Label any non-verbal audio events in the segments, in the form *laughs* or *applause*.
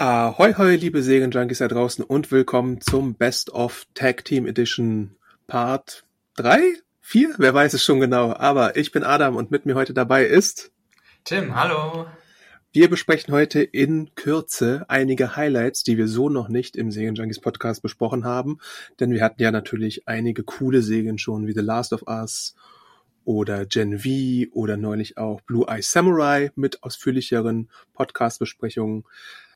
Ahoi, hoi, liebe Serienjunkies da draußen und willkommen zum Best of Tag Team Edition Part 3? 4? Wer weiß es schon genau. Aber ich bin Adam und mit mir heute dabei ist Tim, hallo. Wir besprechen heute in Kürze einige Highlights, die wir so noch nicht im Serienjunkies Podcast besprochen haben. Denn wir hatten ja natürlich einige coole Serien schon, wie The Last of Us oder Gen V oder neulich auch Blue Eye Samurai mit ausführlicheren Podcast-Besprechungen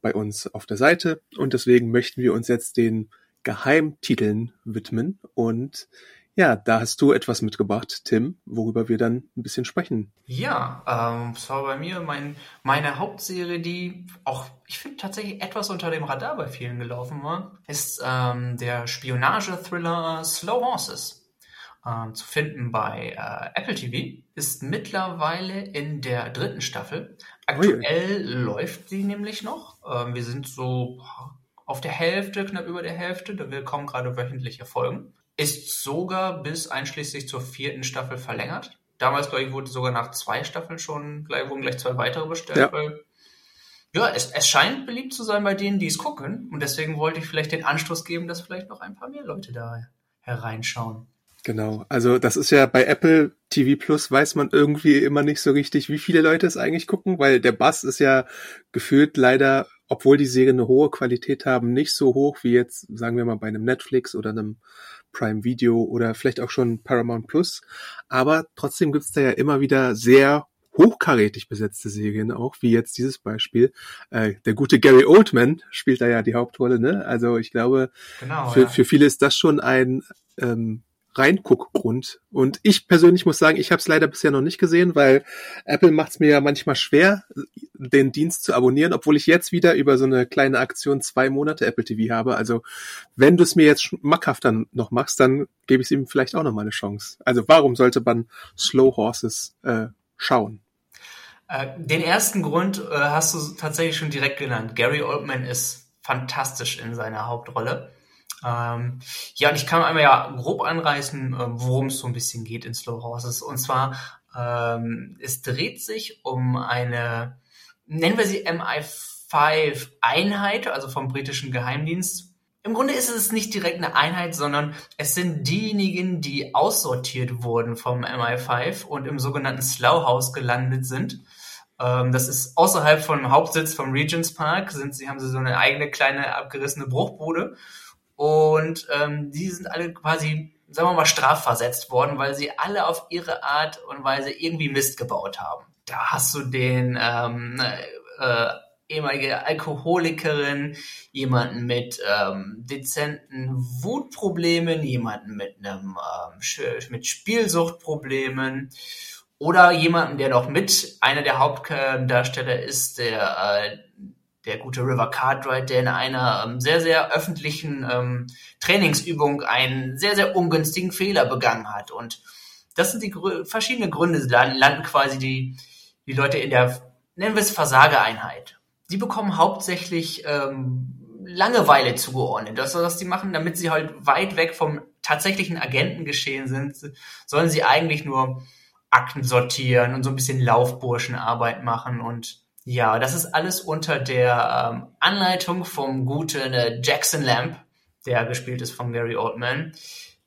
bei uns auf der Seite. Und deswegen möchten wir uns jetzt den Geheimtiteln widmen. Und ja, da hast du etwas mitgebracht, Tim, worüber wir dann ein bisschen sprechen. Ja, ähm, es war bei mir mein, meine Hauptserie, die auch, ich finde, tatsächlich etwas unter dem Radar bei vielen gelaufen war, ist ähm, der Spionage-Thriller Slow Horses äh, zu finden bei äh, Apple TV, ist mittlerweile in der dritten Staffel. Aktuell Ui. läuft sie nämlich noch. Ähm, wir sind so auf der Hälfte, knapp über der Hälfte. Wir kommen gerade wöchentliche Folgen. Ist sogar bis einschließlich zur vierten Staffel verlängert. Damals, glaube ich, wurde sogar nach zwei Staffeln schon, gleich, wurden gleich zwei weitere bestellt, ja. weil ja, es, es scheint beliebt zu sein bei denen, die es gucken. Und deswegen wollte ich vielleicht den Anstoß geben, dass vielleicht noch ein paar mehr Leute da hereinschauen. Genau, also das ist ja bei Apple TV Plus weiß man irgendwie immer nicht so richtig, wie viele Leute es eigentlich gucken, weil der Bass ist ja gefühlt leider, obwohl die Serien eine hohe Qualität haben, nicht so hoch wie jetzt, sagen wir mal, bei einem Netflix oder einem Prime Video oder vielleicht auch schon Paramount Plus. Aber trotzdem gibt's da ja immer wieder sehr hochkarätig besetzte Serien auch, wie jetzt dieses Beispiel. Äh, der gute Gary Oldman spielt da ja die Hauptrolle, ne? Also ich glaube, genau, für, ja. für viele ist das schon ein ähm, Reinguckgrund. Und ich persönlich muss sagen, ich habe es leider bisher noch nicht gesehen, weil Apple macht es mir ja manchmal schwer, den Dienst zu abonnieren, obwohl ich jetzt wieder über so eine kleine Aktion zwei Monate Apple TV habe. Also wenn du es mir jetzt schmackhafter noch machst, dann gebe ich ihm vielleicht auch noch mal eine Chance. Also warum sollte man Slow Horses äh, schauen? Äh, den ersten Grund äh, hast du tatsächlich schon direkt genannt. Gary Oldman ist fantastisch in seiner Hauptrolle. Ähm, ja, und ich kann einmal ja grob anreißen, äh, worum es so ein bisschen geht in Slow Horses. Und zwar, ähm, es dreht sich um eine, nennen wir sie MI5-Einheit, also vom britischen Geheimdienst. Im Grunde ist es nicht direkt eine Einheit, sondern es sind diejenigen, die aussortiert wurden vom MI5 und im sogenannten Slough House gelandet sind. Ähm, das ist außerhalb vom Hauptsitz vom Regents Park, sind sie, haben sie so eine eigene kleine abgerissene Bruchbude und ähm, die sind alle quasi, sagen wir mal, strafversetzt worden, weil sie alle auf ihre Art und Weise irgendwie Mist gebaut haben. Da hast du den ähm, äh, ehemalige Alkoholikerin, jemanden mit ähm, dezenten Wutproblemen, jemanden mit einem ähm, mit Spielsuchtproblemen oder jemanden, der noch mit einer der Hauptdarsteller ist, der äh, der gute River Cartwright, der in einer ähm, sehr, sehr öffentlichen ähm, Trainingsübung einen sehr, sehr ungünstigen Fehler begangen hat. Und das sind die Grü verschiedenen Gründe, landen, quasi die, die Leute in der, nennen wir es Versageeinheit. Die bekommen hauptsächlich ähm, Langeweile zugeordnet. Das, was die machen, damit sie halt weit weg vom tatsächlichen Agentengeschehen sind, sollen sie eigentlich nur Akten sortieren und so ein bisschen Laufburschenarbeit machen und ja, das ist alles unter der ähm, Anleitung vom guten äh, Jackson Lamb, der gespielt ist von Gary Oldman,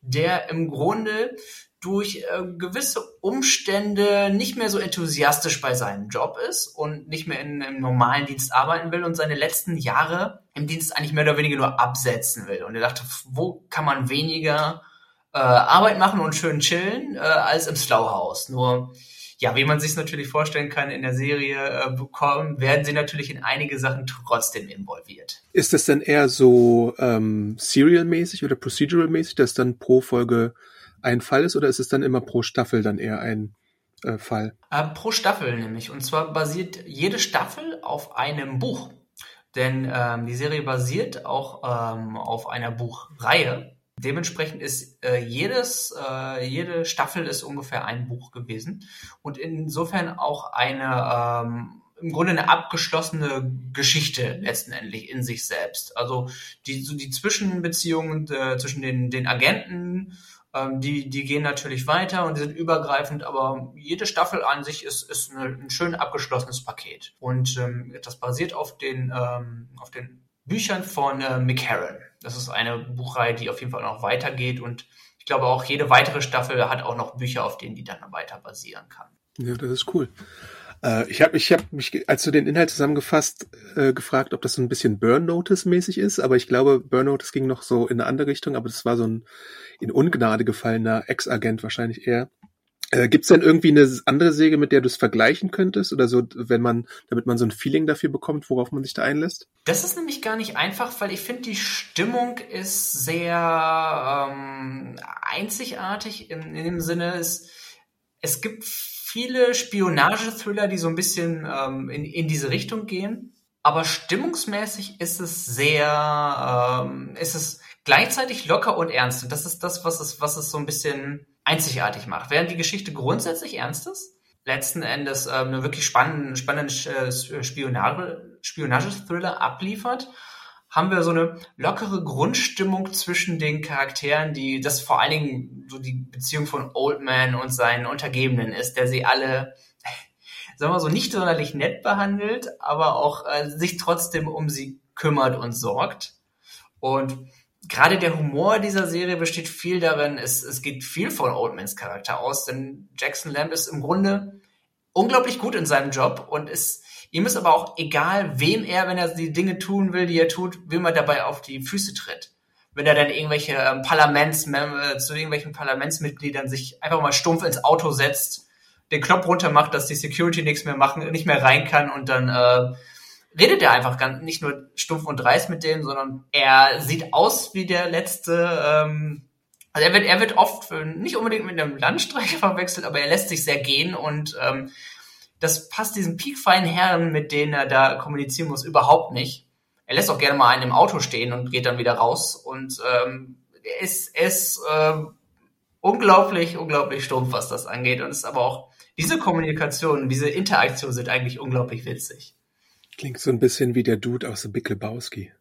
der im Grunde durch äh, gewisse Umstände nicht mehr so enthusiastisch bei seinem Job ist und nicht mehr in einem normalen Dienst arbeiten will und seine letzten Jahre im Dienst eigentlich mehr oder weniger nur absetzen will. Und er dachte, wo kann man weniger äh, Arbeit machen und schön chillen äh, als im Slough Nur ja, wie man sich natürlich vorstellen kann in der Serie äh, bekommen, werden sie natürlich in einige Sachen trotzdem involviert. Ist das denn eher so ähm, serial-mäßig oder procedural-mäßig, dass dann pro Folge ein Fall ist oder ist es dann immer pro Staffel dann eher ein äh, Fall? Äh, pro Staffel nämlich. Und zwar basiert jede Staffel auf einem Buch. Denn ähm, die Serie basiert auch ähm, auf einer Buchreihe. Dementsprechend ist äh, jedes, äh, jede Staffel ist ungefähr ein Buch gewesen und insofern auch eine ähm, im Grunde eine abgeschlossene Geschichte letztendlich in sich selbst. Also die, so die Zwischenbeziehungen äh, zwischen den, den Agenten, ähm, die, die gehen natürlich weiter und die sind übergreifend, aber jede Staffel an sich ist, ist eine, ein schön abgeschlossenes Paket. Und ähm, das basiert auf den, ähm, auf den Büchern von äh, McCarran. Das ist eine Buchreihe, die auf jeden Fall noch weitergeht und ich glaube auch jede weitere Staffel hat auch noch Bücher, auf denen die dann weiter basieren kann. Ja, das ist cool. Äh, ich habe ich hab mich, als du den Inhalt zusammengefasst, äh, gefragt, ob das so ein bisschen Burn Notice-mäßig ist, aber ich glaube, Burn Notice ging noch so in eine andere Richtung, aber das war so ein in Ungnade gefallener Ex-Agent wahrscheinlich eher. Äh, Gibt es denn irgendwie eine andere Säge, mit der du es vergleichen könntest? Oder so, wenn man, damit man so ein Feeling dafür bekommt, worauf man sich da einlässt? Das ist nämlich gar nicht einfach, weil ich finde, die Stimmung ist sehr ähm, einzigartig in, in dem Sinne, es, es gibt viele Spionage-Thriller, die so ein bisschen ähm, in, in diese Richtung gehen. Aber stimmungsmäßig ist es sehr, ähm, ist es gleichzeitig locker und ernst. Und das ist das, was es, was es so ein bisschen einzigartig macht. Während die Geschichte grundsätzlich ernst ist, letzten Endes ähm, eine wirklich spannenden, spannenden äh, Spionage, Spionage-Thriller abliefert, haben wir so eine lockere Grundstimmung zwischen den Charakteren, die das vor allen Dingen so die Beziehung von Oldman und seinen Untergebenen ist, der sie alle, *laughs* sagen wir so, nicht sonderlich nett behandelt, aber auch äh, sich trotzdem um sie kümmert und sorgt. Und gerade der Humor dieser Serie besteht viel darin, es, es geht viel von Oldmans Charakter aus, denn Jackson Lamb ist im Grunde unglaublich gut in seinem Job und ist, ihm ist aber auch egal, wem er, wenn er die Dinge tun will, die er tut, wem er dabei auf die Füße tritt. Wenn er dann irgendwelche ähm, Parlaments, äh, zu irgendwelchen Parlamentsmitgliedern sich einfach mal stumpf ins Auto setzt, den Knopf runter macht, dass die Security nichts mehr machen, nicht mehr rein kann und dann äh, redet er einfach ganz nicht nur stumpf und dreist mit denen, sondern er sieht aus wie der letzte. Ähm, also er wird, er wird oft nicht unbedingt mit einem Landstreicher *laughs* verwechselt, aber er lässt sich sehr gehen und ähm, das passt diesen piekfeinen Herren, mit denen er da kommunizieren muss, überhaupt nicht. Er lässt auch gerne mal einen im Auto stehen und geht dann wieder raus und ähm, er ist, er ist äh, unglaublich, unglaublich stumpf, was das angeht und ist aber auch diese Kommunikation, diese Interaktion sind eigentlich unglaublich witzig. Klingt so ein bisschen wie der Dude aus The Big Lebowski.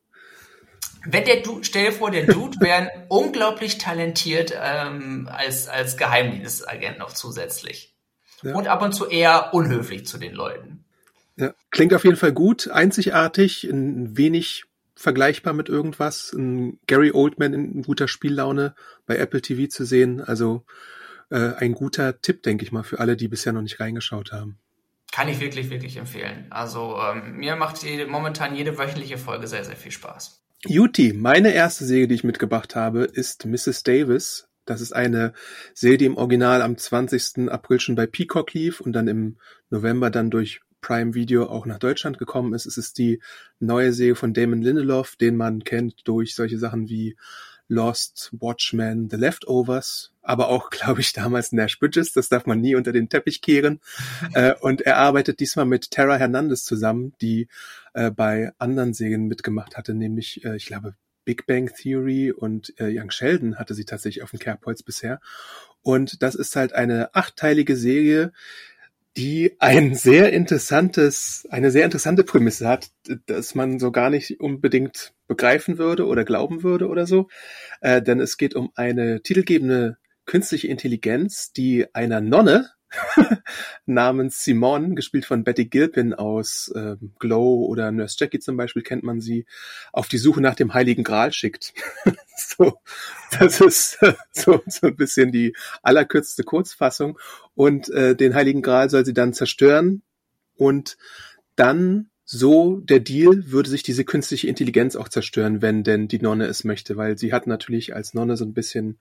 Wenn der Dude, stell dir vor, der Dude wäre unglaublich talentiert ähm, als, als Geheimdienstagent noch zusätzlich. Ja. Und ab und zu eher unhöflich zu den Leuten. Ja, klingt auf jeden Fall gut, einzigartig, ein wenig vergleichbar mit irgendwas. Ein Gary Oldman in guter Spiellaune bei Apple TV zu sehen. Also äh, ein guter Tipp, denke ich mal, für alle, die bisher noch nicht reingeschaut haben. Kann ich wirklich, wirklich empfehlen. Also ähm, mir macht jede, momentan jede wöchentliche Folge sehr, sehr viel Spaß. Juti, meine erste Serie, die ich mitgebracht habe, ist Mrs. Davis. Das ist eine Serie, die im Original am 20. April schon bei Peacock lief und dann im November dann durch Prime Video auch nach Deutschland gekommen ist. Es ist die neue Serie von Damon Lindelof, den man kennt durch solche Sachen wie Lost, Watchmen, The Leftovers, aber auch, *laughs* glaube ich, damals Nash Bridges, das darf man nie unter den Teppich kehren. *laughs* äh, und er arbeitet diesmal mit Tara Hernandez zusammen, die äh, bei anderen Serien mitgemacht hatte, nämlich, äh, ich glaube, Big Bang Theory und äh, Young Sheldon hatte sie tatsächlich auf dem Kerbholz bisher. Und das ist halt eine achtteilige Serie, die ein sehr interessantes, eine sehr interessante Prämisse hat, dass man so gar nicht unbedingt begreifen würde oder glauben würde oder so. Äh, denn es geht um eine titelgebende künstliche Intelligenz, die einer Nonne *laughs* namens Simone, gespielt von Betty Gilpin aus äh, Glow oder Nurse Jackie zum Beispiel, kennt man sie, auf die Suche nach dem Heiligen Gral schickt. *laughs* so, das ist äh, *laughs* so, so ein bisschen die allerkürzeste Kurzfassung. Und äh, den Heiligen Gral soll sie dann zerstören und dann so der Deal würde sich diese künstliche Intelligenz auch zerstören, wenn denn die Nonne es möchte, weil sie hat natürlich als Nonne so ein bisschen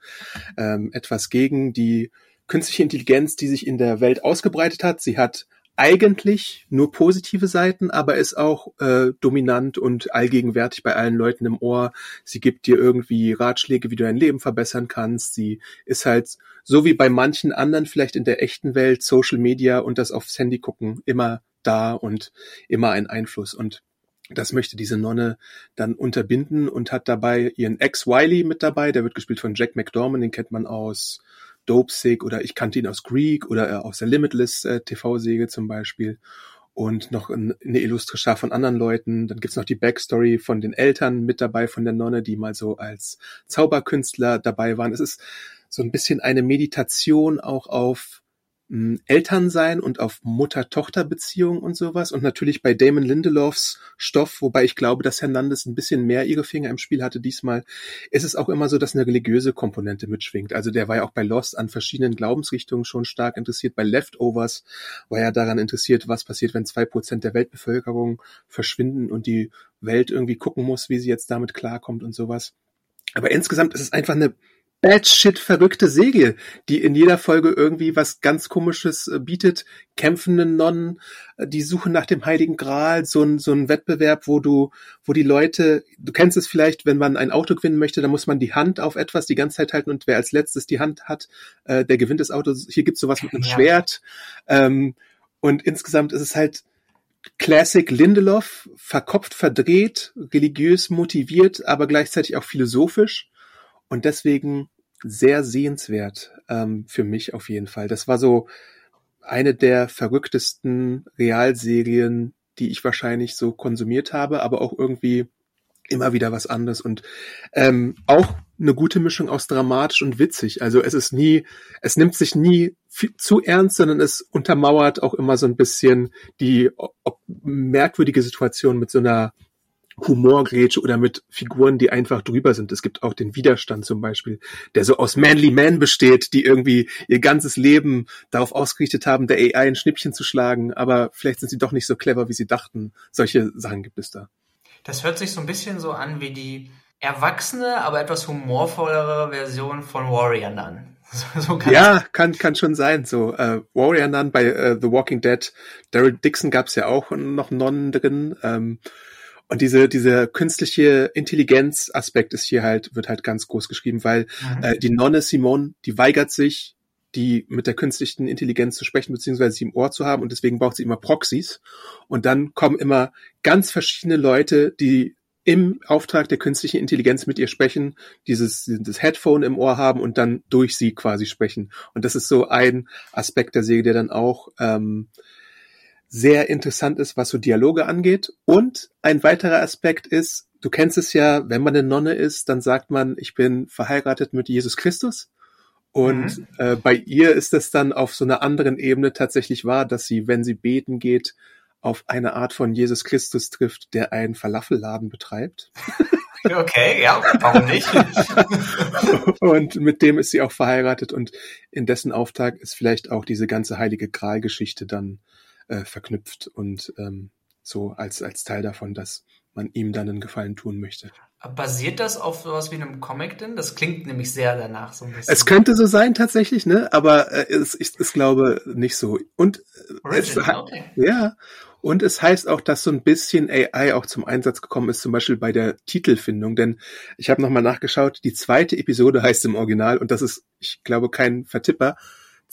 ähm, etwas gegen die künstliche Intelligenz, die sich in der Welt ausgebreitet hat. Sie hat eigentlich nur positive Seiten, aber ist auch äh, dominant und allgegenwärtig bei allen Leuten im Ohr. Sie gibt dir irgendwie Ratschläge, wie du dein Leben verbessern kannst. Sie ist halt so wie bei manchen anderen vielleicht in der echten Welt Social Media und das aufs Handy gucken immer da und immer ein Einfluss und das möchte diese Nonne dann unterbinden und hat dabei ihren Ex Wiley mit dabei, der wird gespielt von Jack McDormand, den kennt man aus Dopesick oder ich kannte ihn aus Greek oder äh, aus der Limitless äh, TV-Säge zum Beispiel und noch ein, eine illustre Schar von anderen Leuten. Dann gibt's noch die Backstory von den Eltern mit dabei von der Nonne, die mal so als Zauberkünstler dabei waren. Es ist so ein bisschen eine Meditation auch auf Elternsein und auf Mutter-Tochter-Beziehung und sowas. Und natürlich bei Damon Lindelofs Stoff, wobei ich glaube, dass Hernandez ein bisschen mehr ihre Finger im Spiel hatte diesmal, ist es auch immer so, dass eine religiöse Komponente mitschwingt. Also der war ja auch bei Lost an verschiedenen Glaubensrichtungen schon stark interessiert. Bei Leftovers war er daran interessiert, was passiert, wenn zwei Prozent der Weltbevölkerung verschwinden und die Welt irgendwie gucken muss, wie sie jetzt damit klarkommt und sowas. Aber insgesamt ist es einfach eine Batshit verrückte Serie, die in jeder Folge irgendwie was ganz komisches äh, bietet. Kämpfende Nonnen, äh, die suchen nach dem Heiligen Gral, so ein, so ein Wettbewerb, wo du, wo die Leute, du kennst es vielleicht, wenn man ein Auto gewinnen möchte, dann muss man die Hand auf etwas die ganze Zeit halten und wer als letztes die Hand hat, äh, der gewinnt das Auto. Hier gibt's sowas mit einem ja. Schwert. Ähm, und insgesamt ist es halt, Classic Lindelof, verkopft, verdreht, religiös motiviert, aber gleichzeitig auch philosophisch. Und deswegen sehr sehenswert ähm, für mich auf jeden Fall. Das war so eine der verrücktesten Realserien, die ich wahrscheinlich so konsumiert habe, aber auch irgendwie immer wieder was anderes und ähm, auch eine gute Mischung aus dramatisch und witzig. Also es ist nie, es nimmt sich nie viel, zu ernst, sondern es untermauert auch immer so ein bisschen die merkwürdige Situation mit so einer Humorgrätsche oder mit Figuren, die einfach drüber sind. Es gibt auch den Widerstand zum Beispiel, der so aus Manly Men besteht, die irgendwie ihr ganzes Leben darauf ausgerichtet haben, der AI ein Schnippchen zu schlagen, aber vielleicht sind sie doch nicht so clever, wie sie dachten. Solche Sachen gibt es da. Das hört sich so ein bisschen so an wie die erwachsene, aber etwas humorvollere Version von Warrior Nun. *laughs* So kann ja, kann, kann schon sein. So äh, Warrior Nun bei äh, The Walking Dead, Daryl Dixon gab's ja auch noch Nonnen drin. Ähm, und diese, diese künstliche Intelligenz-Aspekt ist hier halt, wird halt ganz groß geschrieben, weil mhm. äh, die Nonne Simone, die weigert sich, die mit der künstlichen Intelligenz zu sprechen, beziehungsweise sie im Ohr zu haben und deswegen braucht sie immer Proxys. Und dann kommen immer ganz verschiedene Leute, die im Auftrag der künstlichen Intelligenz mit ihr sprechen, dieses das Headphone im Ohr haben und dann durch sie quasi sprechen. Und das ist so ein Aspekt der Serie, der dann auch ähm, sehr interessant ist, was so Dialoge angeht. Und ein weiterer Aspekt ist, du kennst es ja, wenn man eine Nonne ist, dann sagt man, ich bin verheiratet mit Jesus Christus. Und mhm. äh, bei ihr ist es dann auf so einer anderen Ebene tatsächlich wahr, dass sie, wenn sie beten geht, auf eine Art von Jesus Christus trifft, der einen Falafelladen betreibt. *laughs* Okay, ja, warum nicht? *laughs* und mit dem ist sie auch verheiratet und in dessen Auftrag ist vielleicht auch diese ganze heilige Gral-Geschichte dann äh, verknüpft und ähm, so als, als Teil davon, dass man ihm dann einen Gefallen tun möchte. Basiert das auf sowas wie einem Comic denn? Das klingt nämlich sehr danach so ein bisschen. Es könnte so sein tatsächlich, ne? Aber äh, es, ich, ich glaube nicht so. Und äh, es, okay. ja, und es heißt auch, dass so ein bisschen AI auch zum Einsatz gekommen ist, zum Beispiel bei der Titelfindung. Denn ich habe nochmal nachgeschaut, die zweite Episode heißt im Original, und das ist, ich glaube, kein Vertipper,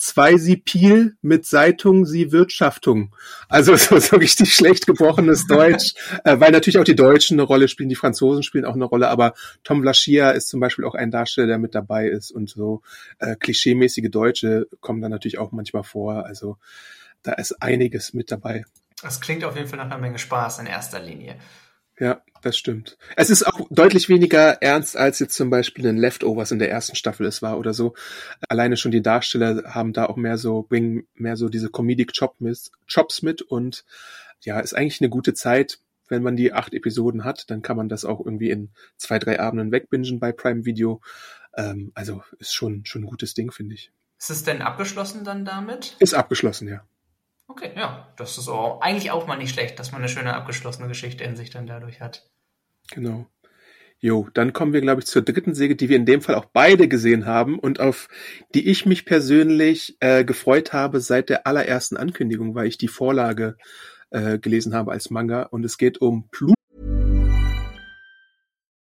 zwei sie Piel mit Seitung sie Wirtschaftung. Also *laughs* so, so richtig schlecht gebrochenes Deutsch, *laughs* äh, weil natürlich auch die Deutschen eine Rolle spielen, die Franzosen spielen auch eine Rolle, aber Tom Vlaschia ist zum Beispiel auch ein Darsteller, der mit dabei ist und so äh, klischeemäßige Deutsche kommen da natürlich auch manchmal vor. Also da ist einiges mit dabei. Das klingt auf jeden Fall nach einer Menge Spaß in erster Linie. Ja, das stimmt. Es ist auch deutlich weniger ernst, als jetzt zum Beispiel in Leftovers in der ersten Staffel es war oder so. Alleine schon die Darsteller haben da auch mehr so, bringen mehr so diese Comedic Chops mit und ja, ist eigentlich eine gute Zeit. Wenn man die acht Episoden hat, dann kann man das auch irgendwie in zwei, drei Abenden wegbingen bei Prime Video. Ähm, also ist schon, schon ein gutes Ding, finde ich. Ist es denn abgeschlossen dann damit? Ist abgeschlossen, ja. Okay, ja, das ist auch, eigentlich auch mal nicht schlecht, dass man eine schöne abgeschlossene Geschichte in sich dann dadurch hat. Genau. Jo, dann kommen wir, glaube ich, zur dritten Serie, die wir in dem Fall auch beide gesehen haben und auf die ich mich persönlich äh, gefreut habe seit der allerersten Ankündigung, weil ich die Vorlage äh, gelesen habe als Manga. Und es geht um Pluto.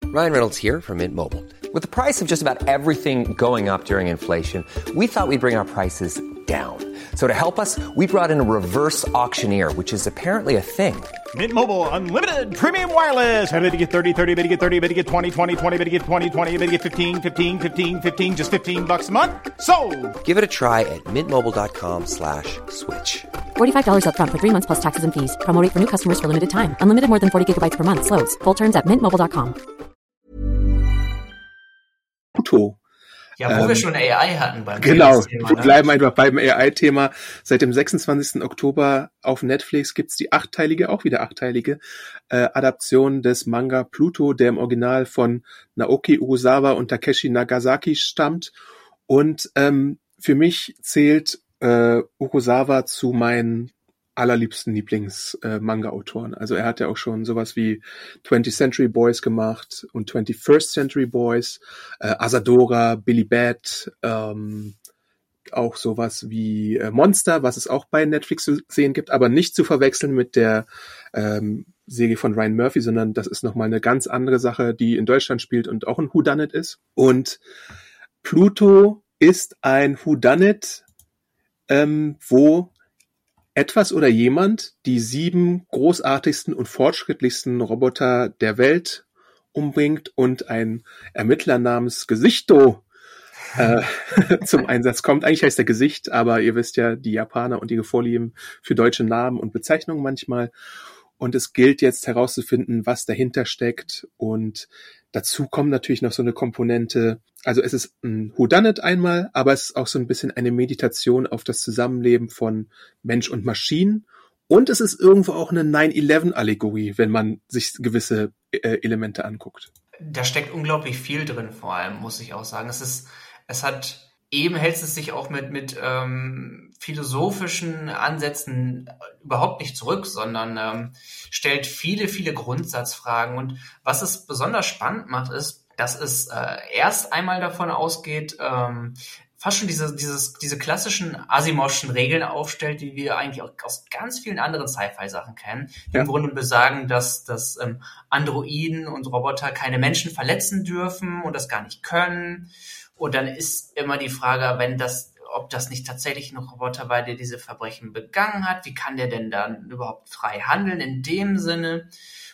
Ryan Reynolds here from Mint Mobile. With the price of just about everything going up during inflation, we thought we'd bring our prices down. So to help us, we brought in a reverse auctioneer, which is apparently a thing. Mint Mobile unlimited premium wireless. Ready to get 30, 30, bit to get 30, bit to get 20, 20, 20, bit to get 20, 20, bit to get 15, 15, 15, 15 just 15 bucks a month. So, Give it a try at mintmobile.com slash switch. $45 upfront for three months plus taxes and fees. Promo rate for new customers for limited time. Unlimited more than 40 gigabytes per month. Slows. Full terms at mintmobile.com. Pluto. Ja, wo Ähm, wir schon AI hatten beim Genau, Thema, wir ne? bleiben einfach beim AI-Thema. Seit dem 26. Oktober auf Netflix gibt's die achteilige, auch wieder achteilige, äh, Adaption des Manga Pluto, der im Original von Naoki Urusawa und Takeshi Nagasaki stammt. Und ähm, für mich zählt äh, Urusawa zu meinen allerliebsten Lieblings-Manga-Autoren. Also er hat ja auch schon sowas wie 20th Century Boys gemacht und 21st Century Boys, äh, Asadora, Billy Bat, ähm, auch sowas wie äh, Monster, was es auch bei Netflix zu sehen gibt, aber nicht zu verwechseln mit der ähm, Serie von Ryan Murphy, sondern das ist nochmal eine ganz andere Sache, die in Deutschland spielt und auch ein Whodunit ist. Und Pluto ist ein Whodunit, ähm, wo etwas oder jemand die sieben großartigsten und fortschrittlichsten Roboter der Welt umbringt und ein Ermittler namens Gesichto äh, *laughs* zum Einsatz kommt. Eigentlich heißt er Gesicht, aber ihr wisst ja, die Japaner und ihre Vorlieben für deutsche Namen und Bezeichnungen manchmal. Und es gilt jetzt herauszufinden, was dahinter steckt. Und dazu kommt natürlich noch so eine Komponente. Also es ist ein Whodunit einmal, aber es ist auch so ein bisschen eine Meditation auf das Zusammenleben von Mensch und Maschinen. Und es ist irgendwo auch eine 9-11-Allegorie, wenn man sich gewisse äh, Elemente anguckt. Da steckt unglaublich viel drin, vor allem, muss ich auch sagen. Es ist, es hat, eben hält es sich auch mit, mit ähm, philosophischen Ansätzen überhaupt nicht zurück, sondern ähm, stellt viele, viele Grundsatzfragen. Und was es besonders spannend macht, ist, dass es äh, erst einmal davon ausgeht, ähm, fast schon diese, dieses, diese klassischen Asimovschen Regeln aufstellt, die wir eigentlich auch aus ganz vielen anderen Sci-Fi-Sachen kennen, die Ja. im Grunde besagen, dass, dass ähm, Androiden und Roboter keine Menschen verletzen dürfen und das gar nicht können. Und dann ist immer die Frage, wenn das, ob das nicht tatsächlich ein Roboter war, der diese Verbrechen begangen hat, wie kann der denn dann überhaupt frei handeln in dem Sinne?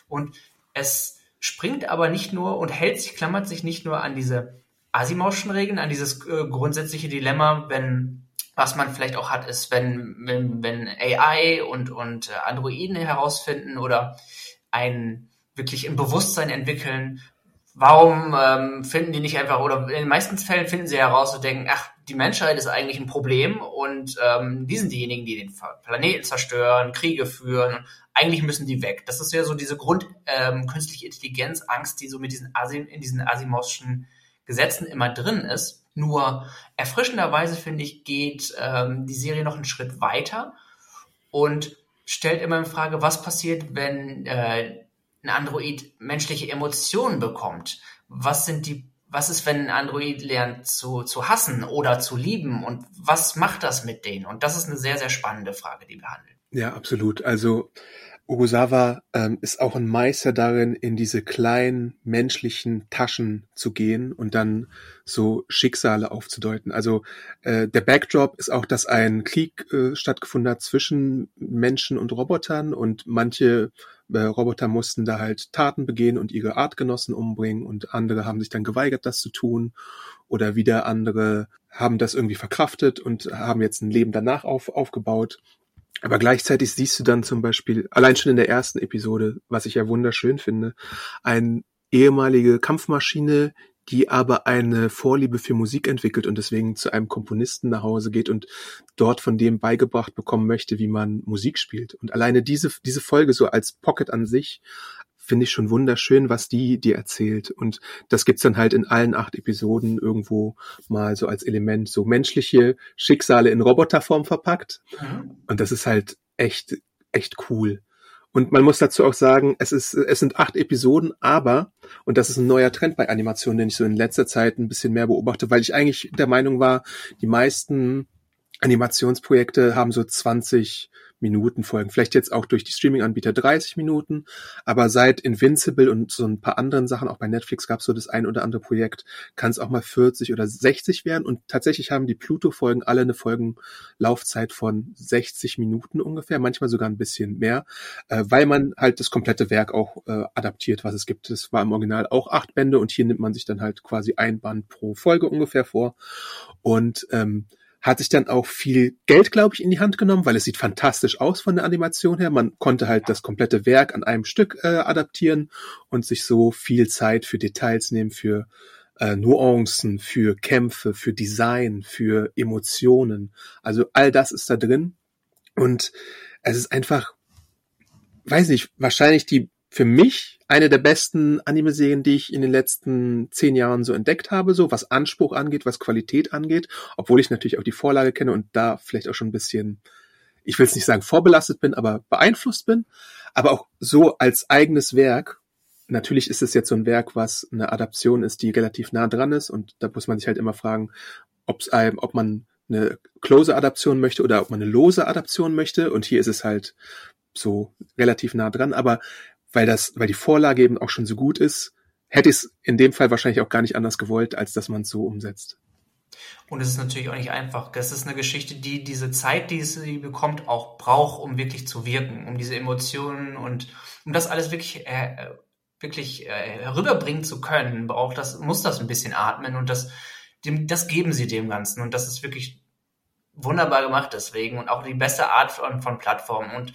Und es springt aber nicht nur und hält sich, klammert sich nicht nur an diese Asimovschen Regeln, an dieses äh, grundsätzliche Dilemma, wenn was man vielleicht auch hat, ist, wenn, wenn, wenn AI und, und äh, Androiden herausfinden oder ein wirklich im Bewusstsein entwickeln, warum ähm, finden die nicht einfach, oder in den meisten Fällen finden sie heraus und denken, ach, die Menschheit ist eigentlich ein Problem und ähm, die sind diejenigen, die den Planeten zerstören, Kriege führen. Eigentlich müssen die weg. Das ist ja so diese Grund ähm, künstliche Intelligenz, Angst, die so mit diesen Asim in diesen Asimovschen Gesetzen immer drin ist. Nur erfrischenderweise finde ich, geht ähm, die Serie noch einen Schritt weiter und stellt immer in Frage, was passiert, wenn äh, ein Android menschliche Emotionen bekommt. Was sind die, was ist, wenn ein Android lernt zu, zu hassen oder zu lieben und was macht das mit denen? Und das ist eine sehr, sehr spannende Frage, die behandelt. Ja, absolut. Also Urusawa ähm, ist auch ein Meister darin, in diese kleinen menschlichen Taschen zu gehen und dann so Schicksale aufzudeuten. Also äh, der Backdrop ist auch, dass ein Krieg äh, stattgefunden hat zwischen Menschen und Robotern und manche äh, Roboter mussten da halt Taten begehen und ihre Artgenossen umbringen und andere haben sich dann geweigert, das zu tun oder wieder andere haben das irgendwie verkraftet und haben jetzt ein Leben danach auf, aufgebaut. Aber gleichzeitig siehst du dann zum Beispiel, allein schon in der ersten Episode, was ich ja wunderschön finde, eine ehemalige Kampfmaschine, die aber eine Vorliebe für Musik entwickelt und deswegen zu einem Komponisten nach Hause geht und dort von dem beigebracht bekommen möchte, wie man Musik spielt. Und alleine diese, diese Folge so als Pocket an sich finde ich schon wunderschön, was die dir erzählt. Und das gibt's dann halt in allen acht Episoden irgendwo mal so als Element, so menschliche Schicksale in Roboterform verpackt. Und das ist halt echt, echt cool. Und man muss dazu auch sagen, es ist, es sind acht Episoden, aber, und das ist ein neuer Trend bei Animationen, den ich so in letzter Zeit ein bisschen mehr beobachte, weil ich eigentlich der Meinung war, die meisten Animationsprojekte haben so 20 Minuten Folgen. Vielleicht jetzt auch durch die Streaming-Anbieter 30 Minuten. Aber seit Invincible und so ein paar anderen Sachen, auch bei Netflix gab es so das ein oder andere Projekt, kann es auch mal 40 oder 60 werden. Und tatsächlich haben die Pluto-Folgen alle eine Folgenlaufzeit von 60 Minuten ungefähr, manchmal sogar ein bisschen mehr, äh, weil man halt das komplette Werk auch äh, adaptiert, was es gibt. Das war im Original auch acht Bände und hier nimmt man sich dann halt quasi ein Band pro Folge ungefähr vor. Und ähm, hat sich dann auch viel Geld, glaube ich, in die Hand genommen, weil es sieht fantastisch aus von der Animation her. Man konnte halt das komplette Werk an einem Stück äh, adaptieren und sich so viel Zeit für Details nehmen, für äh, Nuancen, für Kämpfe, für Design, für Emotionen. Also all das ist da drin. Und es ist einfach, weiß nicht, wahrscheinlich die für mich eine der besten Anime-Serien, die ich in den letzten zehn Jahren so entdeckt habe, so was Anspruch angeht, was Qualität angeht, obwohl ich natürlich auch die Vorlage kenne und da vielleicht auch schon ein bisschen, ich will es nicht sagen vorbelastet bin, aber beeinflusst bin, aber auch so als eigenes Werk. Natürlich ist es jetzt so ein Werk, was eine Adaption ist, die relativ nah dran ist und da muss man sich halt immer fragen, ob's, ob man eine close Adaption möchte oder ob man eine lose Adaption möchte und hier ist es halt so relativ nah dran, aber weil das, weil die Vorlage eben auch schon so gut ist, hätte ich es in dem Fall wahrscheinlich auch gar nicht anders gewollt, als dass man es so umsetzt. Und es ist natürlich auch nicht einfach. Das ist eine Geschichte, die diese Zeit, die sie bekommt, auch braucht, um wirklich zu wirken, um diese Emotionen und um das alles wirklich äh, wirklich äh, herüberbringen zu können, braucht das muss das ein bisschen atmen und das dem, das geben sie dem Ganzen und das ist wirklich wunderbar gemacht deswegen und auch die beste Art von, von Plattformen und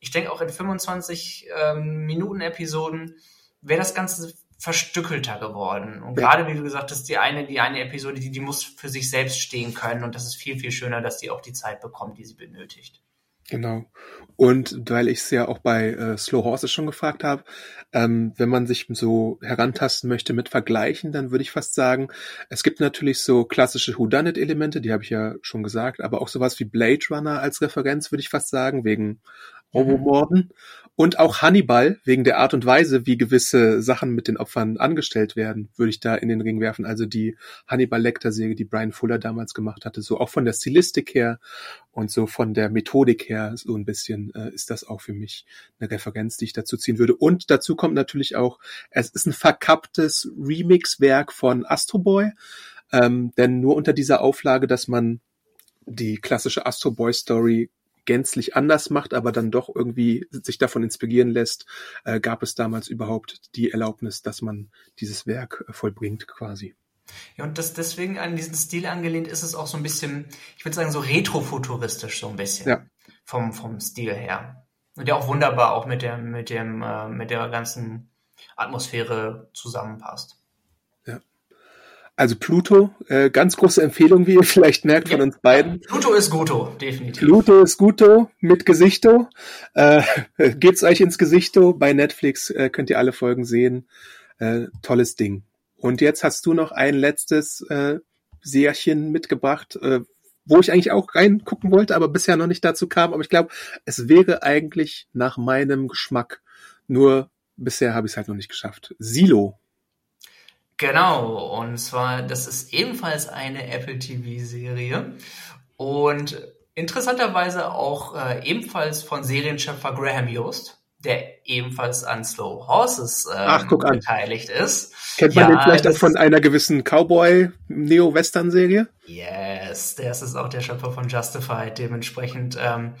ich denke auch in 25 ähm, Minuten Episoden wäre das Ganze verstückelter geworden. Und ja. gerade wie du gesagt hast, die eine, die eine Episode, die, die muss für sich selbst stehen können. Und das ist viel, viel schöner, dass die auch die Zeit bekommt, die sie benötigt. Genau. Und weil ich es ja auch bei äh, Slow Horses schon gefragt habe, ähm, wenn man sich so herantasten möchte mit Vergleichen, dann würde ich fast sagen, es gibt natürlich so klassische Whodunit-Elemente, die habe ich ja schon gesagt, aber auch sowas wie Blade Runner als Referenz, würde ich fast sagen, wegen Robomorden. Und auch Hannibal, wegen der Art und Weise, wie gewisse Sachen mit den Opfern angestellt werden, würde ich da in den Ring werfen. Also die Hannibal Lecter-Serie, die Brian Fuller damals gemacht hatte, so auch von der Stilistik her und so von der Methodik her, so ein bisschen äh, ist das auch für mich eine Referenz, die ich dazu ziehen würde. Und dazu kommt natürlich auch, es ist ein verkapptes Remix-Werk von Astro Boy, ähm, denn nur unter dieser Auflage, dass man die klassische Astro Boy Story gänzlich anders macht, aber dann doch irgendwie sich davon inspirieren lässt, äh, gab es damals überhaupt die Erlaubnis, dass man dieses Werk äh, vollbringt quasi. Ja, und das deswegen an diesen Stil angelehnt ist es auch so ein bisschen, ich würde sagen, so retrofuturistisch so ein bisschen. Ja. Vom, vom Stil her. Und der auch wunderbar auch mit der, mit dem, äh, mit der ganzen Atmosphäre zusammenpasst. Also Pluto, äh, ganz große Empfehlung, wie ihr *laughs* vielleicht merkt von uns beiden. Pluto ist Guto, definitiv. Pluto ist Guto mit Gesichto. Äh, *laughs* gebt's euch ins Gesichto. Bei Netflix äh, könnt ihr alle Folgen sehen. Äh, tolles Ding. Und jetzt hast du noch ein letztes äh, Serchen mitgebracht, äh, wo ich eigentlich auch reingucken wollte, aber bisher noch nicht dazu kam. Aber ich glaube, es wäre eigentlich nach meinem Geschmack. Nur bisher habe ich es halt noch nicht geschafft. Silo. Genau, und zwar, das ist ebenfalls eine Apple TV-Serie und interessanterweise auch äh, ebenfalls von Serienschöpfer Graham Yost, der ebenfalls an Slow Horses ähm, Ach, beteiligt ist. Kennt man ja, den vielleicht auch von einer gewissen Cowboy-Neo-Western-Serie? Yes, der ist auch der Schöpfer von Justified, dementsprechend. Ähm,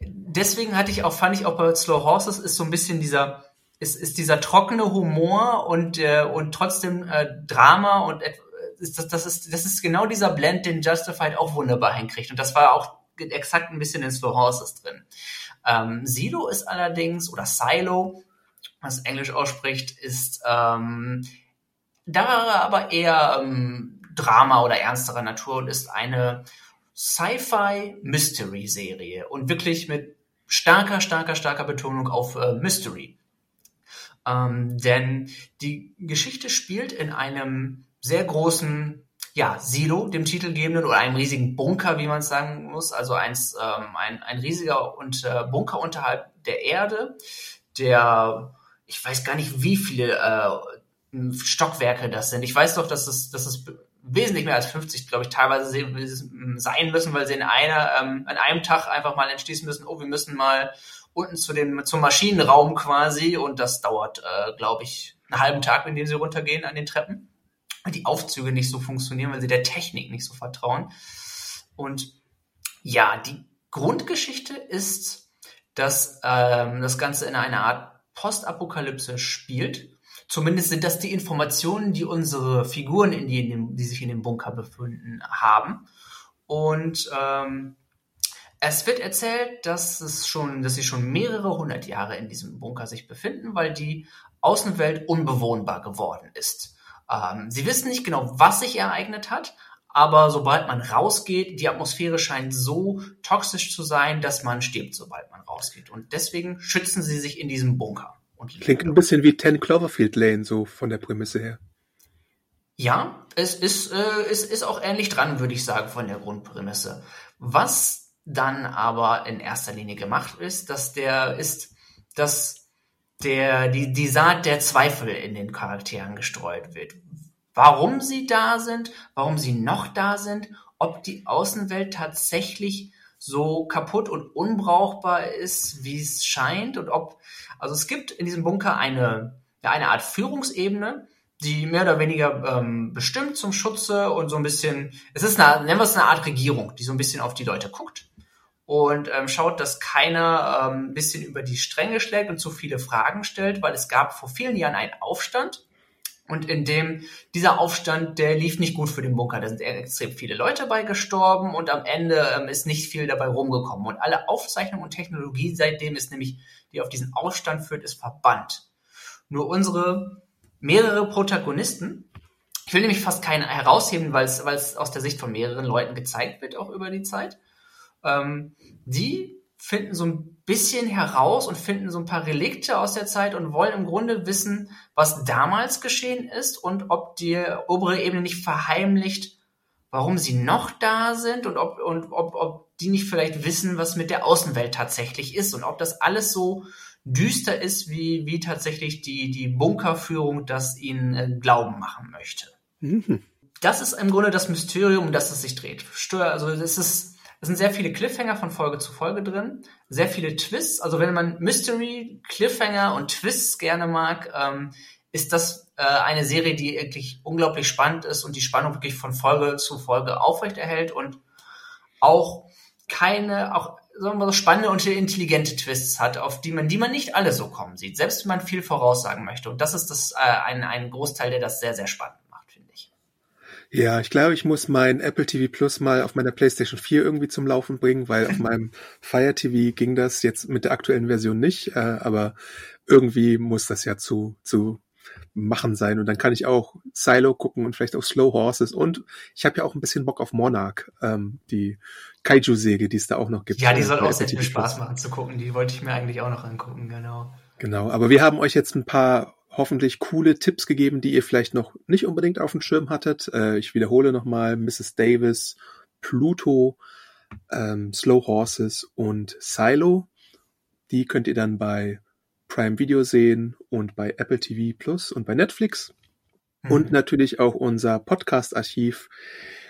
deswegen hatte ich auch, fand ich auch bei Slow Horses ist so ein bisschen dieser ist, ist dieser trockene Humor und, äh, und trotzdem äh, Drama und ist das, das, ist, das ist genau dieser Blend, den Justified auch wunderbar hinkriegt. Und das war auch exakt ein bisschen in Slow Horses drin. Ähm, Silo ist allerdings, oder Silo, was Englisch ausspricht, ist ähm, da aber eher ähm, Drama oder ernsterer Natur und ist eine Sci-Fi-Mystery-Serie und wirklich mit starker, starker, starker Betonung auf äh, Mystery. Ähm, denn die Geschichte spielt in einem sehr großen ja, Silo, dem titelgebenden, oder einem riesigen Bunker, wie man es sagen muss. Also eins, ähm, ein, ein riesiger und, äh, Bunker unterhalb der Erde, der, ich weiß gar nicht, wie viele äh, Stockwerke das sind. Ich weiß doch, dass es, dass es wesentlich mehr als 50, glaube ich, teilweise sein müssen, weil sie in einer, ähm, an einem Tag einfach mal entschließen müssen, oh, wir müssen mal unten zu dem, zum Maschinenraum quasi und das dauert, äh, glaube ich, einen halben Tag, in dem sie runtergehen an den Treppen. Die Aufzüge nicht so funktionieren, weil sie der Technik nicht so vertrauen. Und ja, die Grundgeschichte ist, dass ähm, das Ganze in einer Art Postapokalypse spielt. Zumindest sind das die Informationen, die unsere Figuren, in die, in dem, die sich in dem Bunker befinden, haben. Und ähm, es wird erzählt, dass es schon, dass sie schon mehrere hundert Jahre in diesem Bunker sich befinden, weil die Außenwelt unbewohnbar geworden ist. Ähm, sie wissen nicht genau, was sich ereignet hat, aber sobald man rausgeht, die Atmosphäre scheint so toxisch zu sein, dass man stirbt, sobald man rausgeht. Und deswegen schützen sie sich in diesem Bunker. Klingt ein bisschen wie 10 Cloverfield Lane, so von der Prämisse her. Ja, es ist, äh, es ist auch ähnlich dran, würde ich sagen, von der Grundprämisse. Was dann aber in erster Linie gemacht ist, dass der ist, dass der, die, die Saat der Zweifel in den Charakteren gestreut wird. Warum sie da sind, warum sie noch da sind, ob die Außenwelt tatsächlich so kaputt und unbrauchbar ist, wie es scheint und ob, also es gibt in diesem Bunker eine, eine Art Führungsebene, die mehr oder weniger ähm, bestimmt zum Schutze und so ein bisschen, es ist eine, nennen wir es eine Art Regierung, die so ein bisschen auf die Leute guckt und ähm, schaut, dass keiner ähm, bisschen über die Stränge schlägt und zu viele Fragen stellt, weil es gab vor vielen Jahren einen Aufstand und in dem dieser Aufstand, der lief nicht gut für den Bunker. Da sind extrem viele Leute bei gestorben und am Ende ähm, ist nicht viel dabei rumgekommen. Und alle Aufzeichnungen und Technologie seitdem ist nämlich, die auf diesen Aufstand führt, ist verbannt. Nur unsere mehrere Protagonisten, ich will nämlich fast keinen herausheben, weil es aus der Sicht von mehreren Leuten gezeigt wird, auch über die Zeit ähm, die finden so ein bisschen heraus und finden so ein paar Relikte aus der Zeit und wollen im Grunde wissen, was damals geschehen ist und ob die obere Ebene nicht verheimlicht, warum sie noch da sind und ob, und ob, ob die nicht vielleicht wissen, was mit der Außenwelt tatsächlich ist und ob das alles so düster ist, wie, wie tatsächlich die, die Bunkerführung das ihnen äh, glauben machen möchte. Mhm. Das ist im Grunde das Mysterium, um das es sich dreht. Also es ist es sind sehr viele Cliffhanger von Folge zu Folge drin, sehr viele Twists. Also wenn man Mystery, Cliffhanger und Twists gerne mag, ähm, ist das äh, eine Serie, die wirklich unglaublich spannend ist und die Spannung wirklich von Folge zu Folge aufrechterhält und auch keine, auch sagen wir so spannende und intelligente Twists hat, auf die man, die man nicht alle so kommen sieht, selbst wenn man viel voraussagen möchte. Und das ist das äh, ein, ein Großteil, der das sehr, sehr spannend ja, ich glaube, ich muss mein Apple TV Plus mal auf meiner PlayStation 4 irgendwie zum Laufen bringen, weil auf *laughs* meinem Fire TV ging das jetzt mit der aktuellen Version nicht, äh, aber irgendwie muss das ja zu, zu machen sein. Und dann kann ich auch Silo gucken und vielleicht auch Slow Horses. Und ich habe ja auch ein bisschen Bock auf Monarch, ähm, die Kaiju-Säge, die es da auch noch gibt. Ja, die soll auch sehr viel Spaß machen zu gucken. Die wollte ich mir eigentlich auch noch angucken, genau. Genau, aber wir haben euch jetzt ein paar hoffentlich coole Tipps gegeben, die ihr vielleicht noch nicht unbedingt auf dem Schirm hattet. Äh, ich wiederhole nochmal Mrs. Davis, Pluto, ähm, Slow Horses und Silo. Die könnt ihr dann bei Prime Video sehen und bei Apple TV Plus und bei Netflix. Mhm. Und natürlich auch unser Podcast-Archiv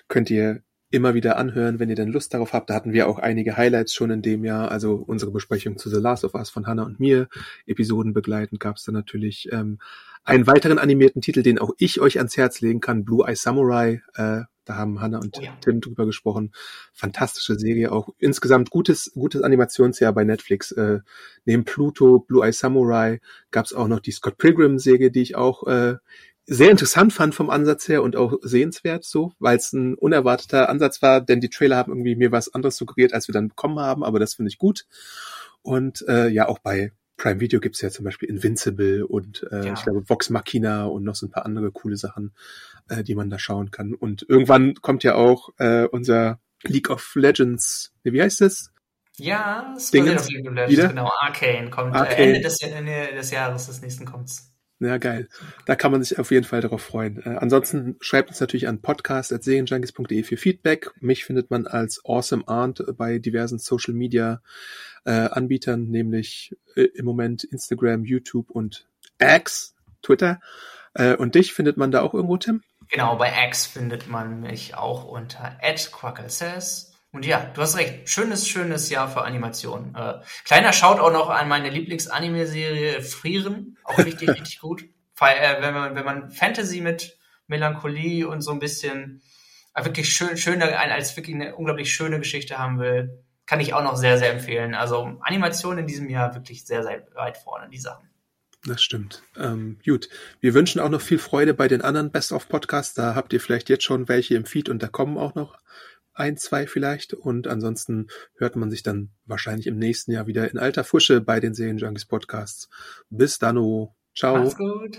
könnt ihr immer wieder anhören, wenn ihr denn Lust darauf habt. Da hatten wir auch einige Highlights schon in dem Jahr. Also unsere Besprechung zu The Last of Us von Hannah und mir. Episoden begleitend gab es dann natürlich ähm, einen weiteren animierten Titel, den auch ich euch ans Herz legen kann, Blue Eye Samurai. Äh, da haben Hannah und oh ja. Tim drüber gesprochen. Fantastische Serie, auch insgesamt gutes, gutes Animationsjahr bei Netflix. Äh, neben Pluto, Blue Eye Samurai gab es auch noch die Scott Pilgrim Serie, die ich auch äh, sehr interessant fand vom Ansatz her und auch sehenswert so, weil es ein unerwarteter Ansatz war, denn die Trailer haben irgendwie mir was anderes suggeriert, als wir dann bekommen haben, aber das finde ich gut. Und äh, ja, auch bei Prime Video gibt's ja zum Beispiel Invincible und äh, ja. ich glaube Vox Machina und noch so ein paar andere coole Sachen, äh, die man da schauen kann. Und irgendwann kommt ja auch äh, unser League of Legends, wie heißt das? Ja, das League of Legends, wieder? genau, Arcane kommt äh, Arcane. Ende des, Ende des Jahres, des nächsten kommt's. Ja, geil. Da kann man sich auf jeden Fall darauf freuen. Äh, ansonsten schreibt uns natürlich an podcast.serienjunkies.de für Feedback. Mich findet man als Awesome Aunt bei diversen Social Media äh, Anbietern, nämlich äh, im Moment Instagram, YouTube und X, Twitter. Äh, und dich findet man da auch irgendwo, Tim? Genau, bei X findet man mich auch unter @quacklesays. Und ja, du hast recht. Schönes, schönes Jahr für Animation. Äh, kleiner Shoutout noch an meine Lieblings-Anime-Serie Frieren. Auch richtig, *laughs* richtig gut. Weil, äh, wenn, man, wenn man Fantasy mit Melancholie und so ein bisschen äh, wirklich schön, schöne, als wirklich eine unglaublich schöne Geschichte haben will, kann ich auch noch sehr, sehr empfehlen. Also Animation in diesem Jahr wirklich sehr, sehr weit vorne, die Sachen. Das stimmt. Ähm, gut. Wir wünschen auch noch viel Freude bei den anderen Best-of-Podcasts. Da habt ihr vielleicht jetzt schon welche im Feed und da kommen auch noch ein, zwei vielleicht. Und ansonsten hört man sich dann wahrscheinlich im nächsten Jahr wieder in alter Fusche bei den Serienjunkies Podcasts. Bis dann. Oh. Ciao. Mach's gut.